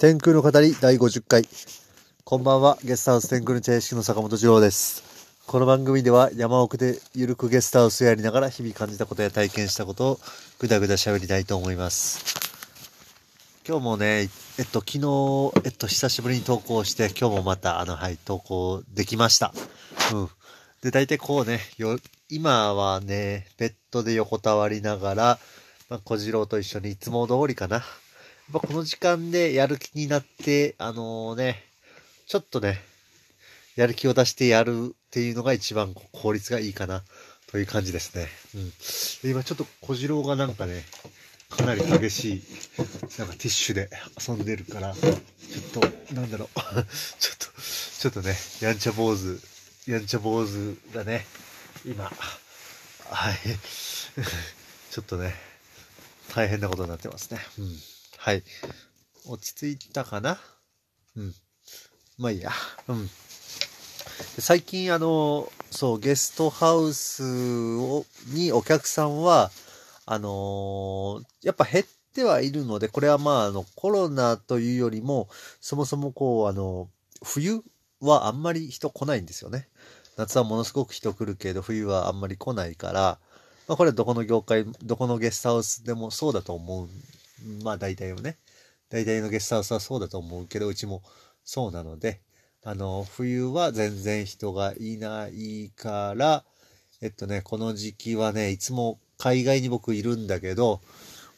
天空の語り第50回。こんばんは、ゲストハウス天空の茶屋敷の坂本二郎です。この番組では山奥でゆるくゲストハウスやりながら日々感じたことや体験したことをぐだぐだ喋りたいと思います。今日もね、えっと、昨日、えっと、久しぶりに投稿して、今日もまた、あの、はい、投稿できました。うん。で、大体こうね、よ、今はね、ベッドで横たわりながら、まあ、小次郎と一緒にいつも通りかな。やっぱこの時間でやる気になって、あのね、ちょっとね、やる気を出してやるっていうのが一番効率がいいかな、という感じですね。うん。で今ちょっと小次郎がなんかね、かなり激しい、なんかティッシュで遊んでるから、ちょっと、なんだろう、ちょっと、ちょっとね、やんちゃ坊主、やんちゃ坊主がね、今、はい、ちょっとね、大変なことになってますね。うん。はい。落ち着いたかな？うん。まあいいや。うん。最近あの、そう、ゲストハウスを、にお客さんは、あのーやっぱ減ってはいるので、これはまあ、あの、コロナというよりも、そもそもこう、あの、冬はあんまり人来ないんですよね。夏はものすごく人来るけど、冬はあんまり来ないから、まあ、これはどこの業界、どこのゲストハウスでもそうだと思うん。まあ大体はね。大体のゲストハウスはそうだと思うけど、うちもそうなので、あの、冬は全然人がいないから、えっとね、この時期はね、いつも海外に僕いるんだけど、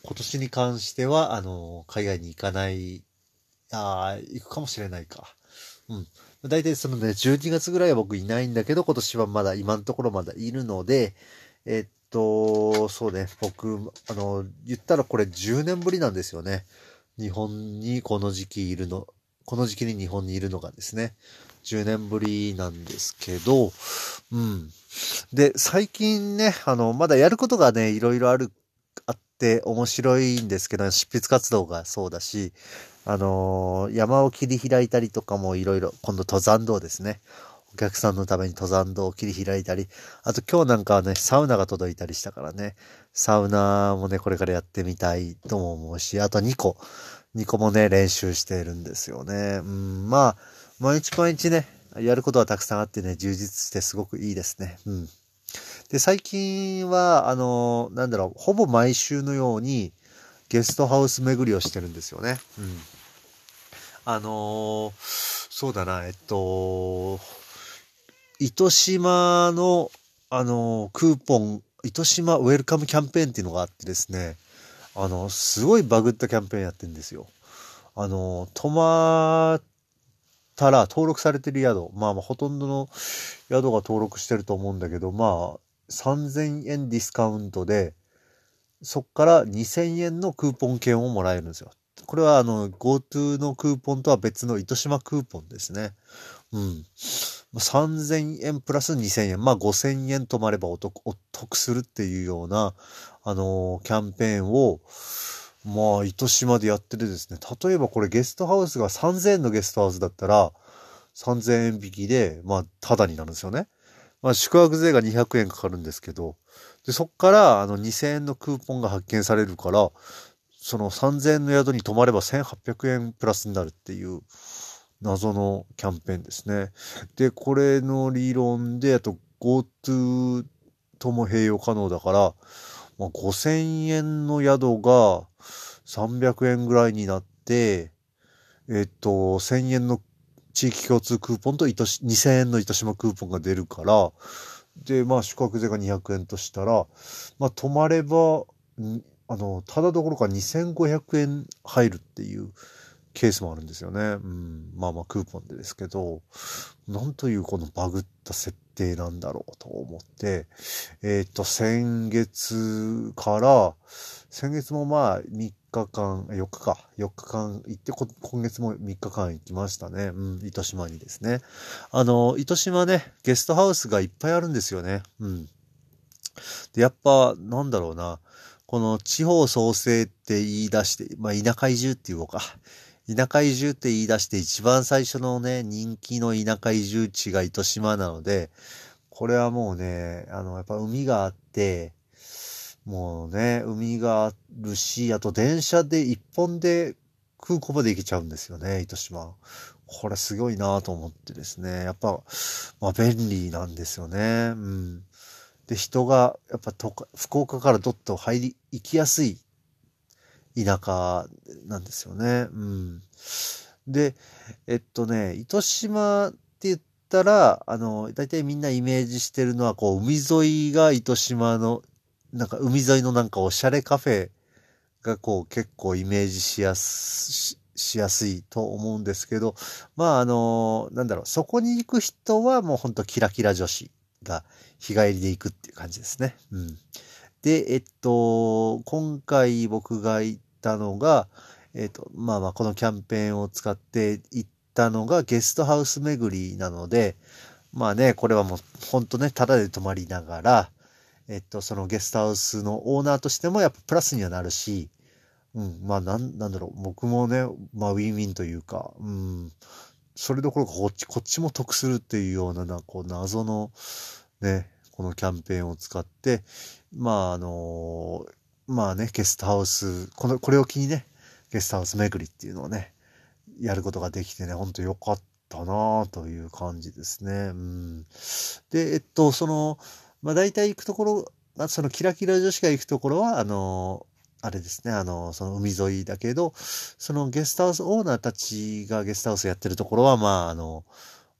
今年に関しては、あの、海外に行かない、ああ、行くかもしれないか。うん。大体そのね、12月ぐらいは僕いないんだけど、今年はまだ今のところまだいるので、えっと、そうね、僕、あの、言ったらこれ10年ぶりなんですよね。日本にこの時期いるの、この時期に日本にいるのがですね、10年ぶりなんですけど、うん。で、最近ね、あの、まだやることがね、いろいろある、あって面白いんですけど、執筆活動がそうだし、あの山を切り開いたりとかもいろいろ、今度登山道ですね。お客さんのために登山道を切り開いたり、あと今日なんかはね、サウナが届いたりしたからね、サウナもね、これからやってみたいとも思うし、あと2個、2個もね、練習しているんですよね。うん、まあ、毎日毎日ね、やることはたくさんあってね、充実してすごくいいですね。うん。で、最近は、あの、なんだろう、ほぼ毎週のように、ゲストハウス巡りをしてるんですよね。うん。あのそうだな、えっと、糸島の、あのクーポン、糸島ウェルカムキャンペーンっていうのがあってですね、あの、すごいバグったキャンペーンやってるんですよ。あの、泊まったら登録されてる宿、まあまあほとんどの宿が登録してると思うんだけど、まあ、3000円ディスカウントで、そっから2000円のクーポン券をもらえるんですよ。これはあの、GoTo のクーポンとは別の糸島クーポンですね。うん。3000円プラス2000円。まあ5000円泊まればお得、お得するっていうような、あのーキャンペーンを、まあ、糸島でやっててですね。例えばこれゲストハウスが3000円のゲストハウスだったら、3000円引きで、まあ、タダになるんですよね。まあ、宿泊税が200円かかるんですけど、で、そっから、あの、2000円のクーポンが発見されるから、その3000円の宿に泊まれば1800円プラスになるっていう謎のキャンペーンですね。で、これの理論で、あと GoTo とも併用可能だから、まあ、5000円の宿が300円ぐらいになって、えっと、1000円の地域共通クーポンと2000円の糸島クーポンが出るから、で、まあ宿泊税が200円としたら、まあ泊まれば、あの、ただどころか2500円入るっていうケースもあるんですよね。うん。まあまあクーポンでですけど、なんというこのバグった設定なんだろうと思って、えっ、と、先月から、先月もまあ3日間、4日か、4日間行って、今月も3日間行きましたね。うん、糸島にですね。あの、糸島ね、ゲストハウスがいっぱいあるんですよね。うん。で、やっぱ、なんだろうな、この地方創生って言い出して、まあ田舎移住って言おうか。田舎移住って言い出して一番最初のね、人気の田舎移住地が糸島なので、これはもうね、あの、やっぱ海があって、もうね、海があるし、あと電車で一本で空港まで行けちゃうんですよね、糸島。これすごいなと思ってですね。やっぱ、まあ便利なんですよね。うん。で、人が、やっぱとか、福岡からどっと入り、行きやすい田舎なんですよね。うん。で、えっとね、糸島って言ったら、あの、大体みんなイメージしてるのは、こう、海沿いが糸島の、なんか海沿いのなんかおしゃれカフェがこう結構イメージしやす、しやすいと思うんですけど、まああの、なんだろう、そこに行く人はもうほんとキラキラ女子が日帰りで行くっていう感じですね。うん。で、えっと、今回僕が行ったのが、えっと、まあまあこのキャンペーンを使って行ったのがゲストハウス巡りなので、まあね、これはもうほんとね、ただで泊まりながら、えっと、そのゲストハウスのオーナーとしてもやっぱプラスにはなるし、うん、まあなん、なんだろう、僕もね、まあウィンウィンというか、うん、それどころかこっち、こっちも得するっていうような、な、こう、謎の、ね、このキャンペーンを使って、まああのまあね、ゲストハウス、この、これを機にね、ゲストハウス巡りっていうのをね、やることができてね、ほんとよかったなという感じですね。うん。で、えっと、その、まあ大体行くところ、まあ、そのキラキラ女子が行くところは、あのあれですね、あの、その海沿いだけど、そのゲストハウスオーナーたちがゲストハウスやってるところは、まあ、あの、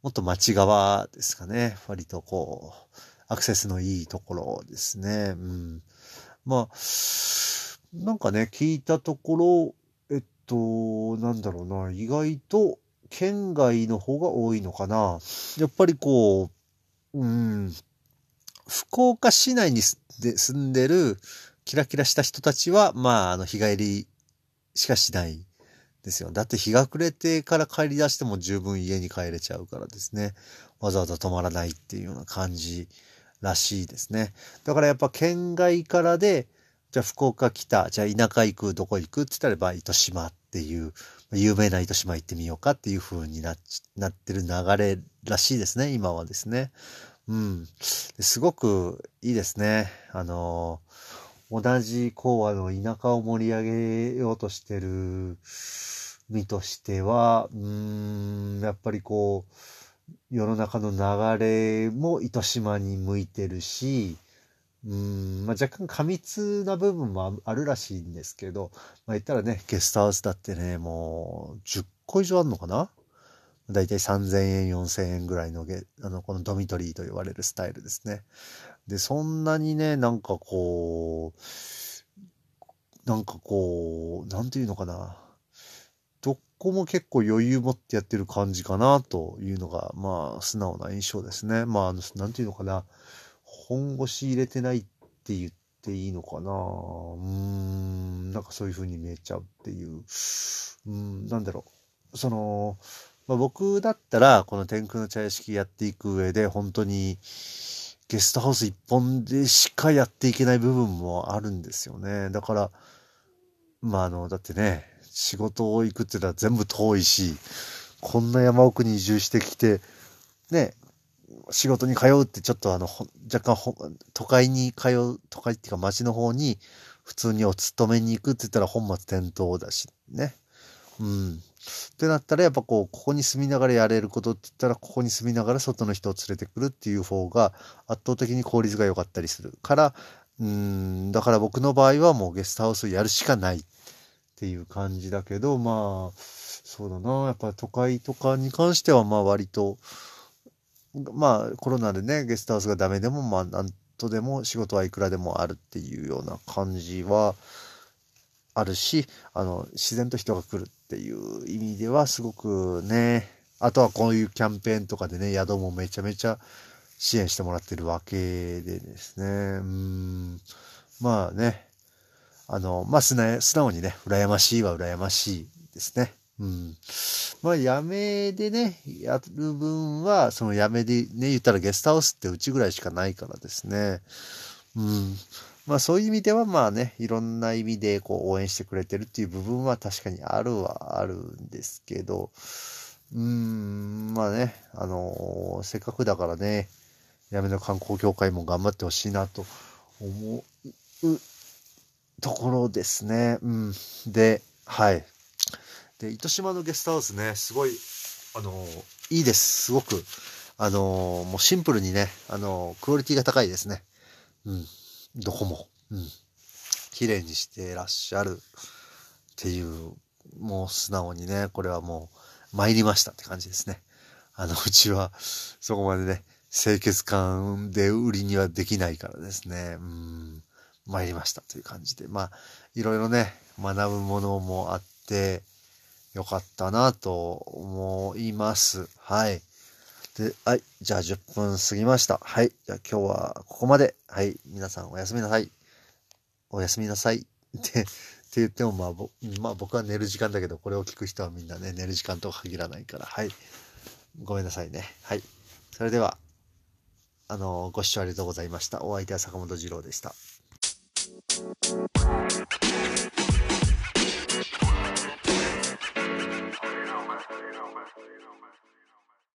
もっと町側ですかね。割とこう、アクセスのいいところですね。うん。まあ、なんかね、聞いたところ、えっと、なんだろうな、意外と県外の方が多いのかな。やっぱりこう、うん、福岡市内に住んでるキラキラした人たちは、まあ、あの、日帰りしかしないですよ。だって日が暮れてから帰り出しても十分家に帰れちゃうからですね。わざわざ泊まらないっていうような感じらしいですね。だからやっぱ県外からで、じゃあ福岡来た、じゃあ田舎行く、どこ行くって言ったらば糸島っていう、有名な糸島行ってみようかっていう風にななってる流れらしいですね、今はですね。うん。すごくいいですね。あの同じ講和の田舎を盛り上げようとしてる身としては、うん、やっぱりこう、世の中の流れも糸島に向いてるし、うん、まあ、若干過密な部分もあるらしいんですけど、まあ、言ったらね、ゲストハウスだってね、もう10個以上あるのかな？だいたい3000円、4000円ぐらいのゲ、あの、このドミトリーと呼ばれるスタイルですね。で、そんなにね、なんかこう、なんかこう、なんていうのかな？どこも結構余裕持ってやってる感じかなというのが、まあ、素直な印象ですね。まあ、あの、なんていうのかな。本腰入れてないって言っていいのかな。うーん、なんかそういう風に見えちゃうっていう。うん、なんだろう。その、まあ、僕だったら、この天空の茶屋敷やっていく上で、本当に、ゲストハウス一本でしかやっていけない部分もあるんですよね。だから、まあ、あの、だってね、仕事を行くっていうのは全部遠いし、こんな山奥に移住してきて、ね、仕事に通うってちょっとあの、若干都会に通う、都会っていうか街の方に普通にお勤めに行くって言ったら本末転倒だし、ね。うん。ってなったら、やっぱこう、ここに住みながらやれることって言ったら、ここに住みながら外の人を連れてくるっていう方が圧倒的に効率が良かったりするから、うん、だから僕の場合はもうゲストハウスやるしかないていう感じだけど、まあ、そうだな、やっぱ都会とかに関してはまあ割と、まあコロナでね、ゲストハウスがダメでも、まあなんとでも仕事はいくらでもあるっていうような感じは、あるし、あの、自然と人が来るっていう意味ではすごくね、あとはこういうキャンペーンとかでね、宿もめちゃめちゃ支援してもらってるわけでですね、うん、まあね、あの、まあ素直にね、羨ましいは羨ましいですね。うん。まあ、やめでね、やる分は、そのやめでね、言ったらゲストハウスってうちぐらいしかないからですね。うん。まあそういう意味ではまあね、いろんな意味でこう応援してくれてるっていう部分は確かにあるはあるんですけど、うーん、まあね、あのー、せっかくだからね、やめの観光協会も頑張ってほしいなと思うところですね。うん。で、はい。で、糸島のゲストハウスね、すごい、あの、いいです。すごく。あの、もうシンプルにね、あの、クオリティが高いですね。うん。どこも。うん。綺麗にしてらっしゃるっていう、もう素直にね、これはもう参りましたって感じですね。あの、うちはそこまでね、清潔感で売りにはできないからですね。うん。参りましたという感じで。まあ、いろいろね、学ぶものもあって、よかったなと思います。はい。で、はい。じゃあ10分過ぎました。はい。じゃあ今日はここまで。はい。皆さんおやすみなさい。おやすみなさい。って、って言ってもまあ、まあ僕は寝る時間だけど、これを聞く人はみんなね、寝る時間とは限らないから。はい。ごめんなさいね。はい。それでは、あの、ご視聴ありがとうございました。お相手は坂本二郎でした。Música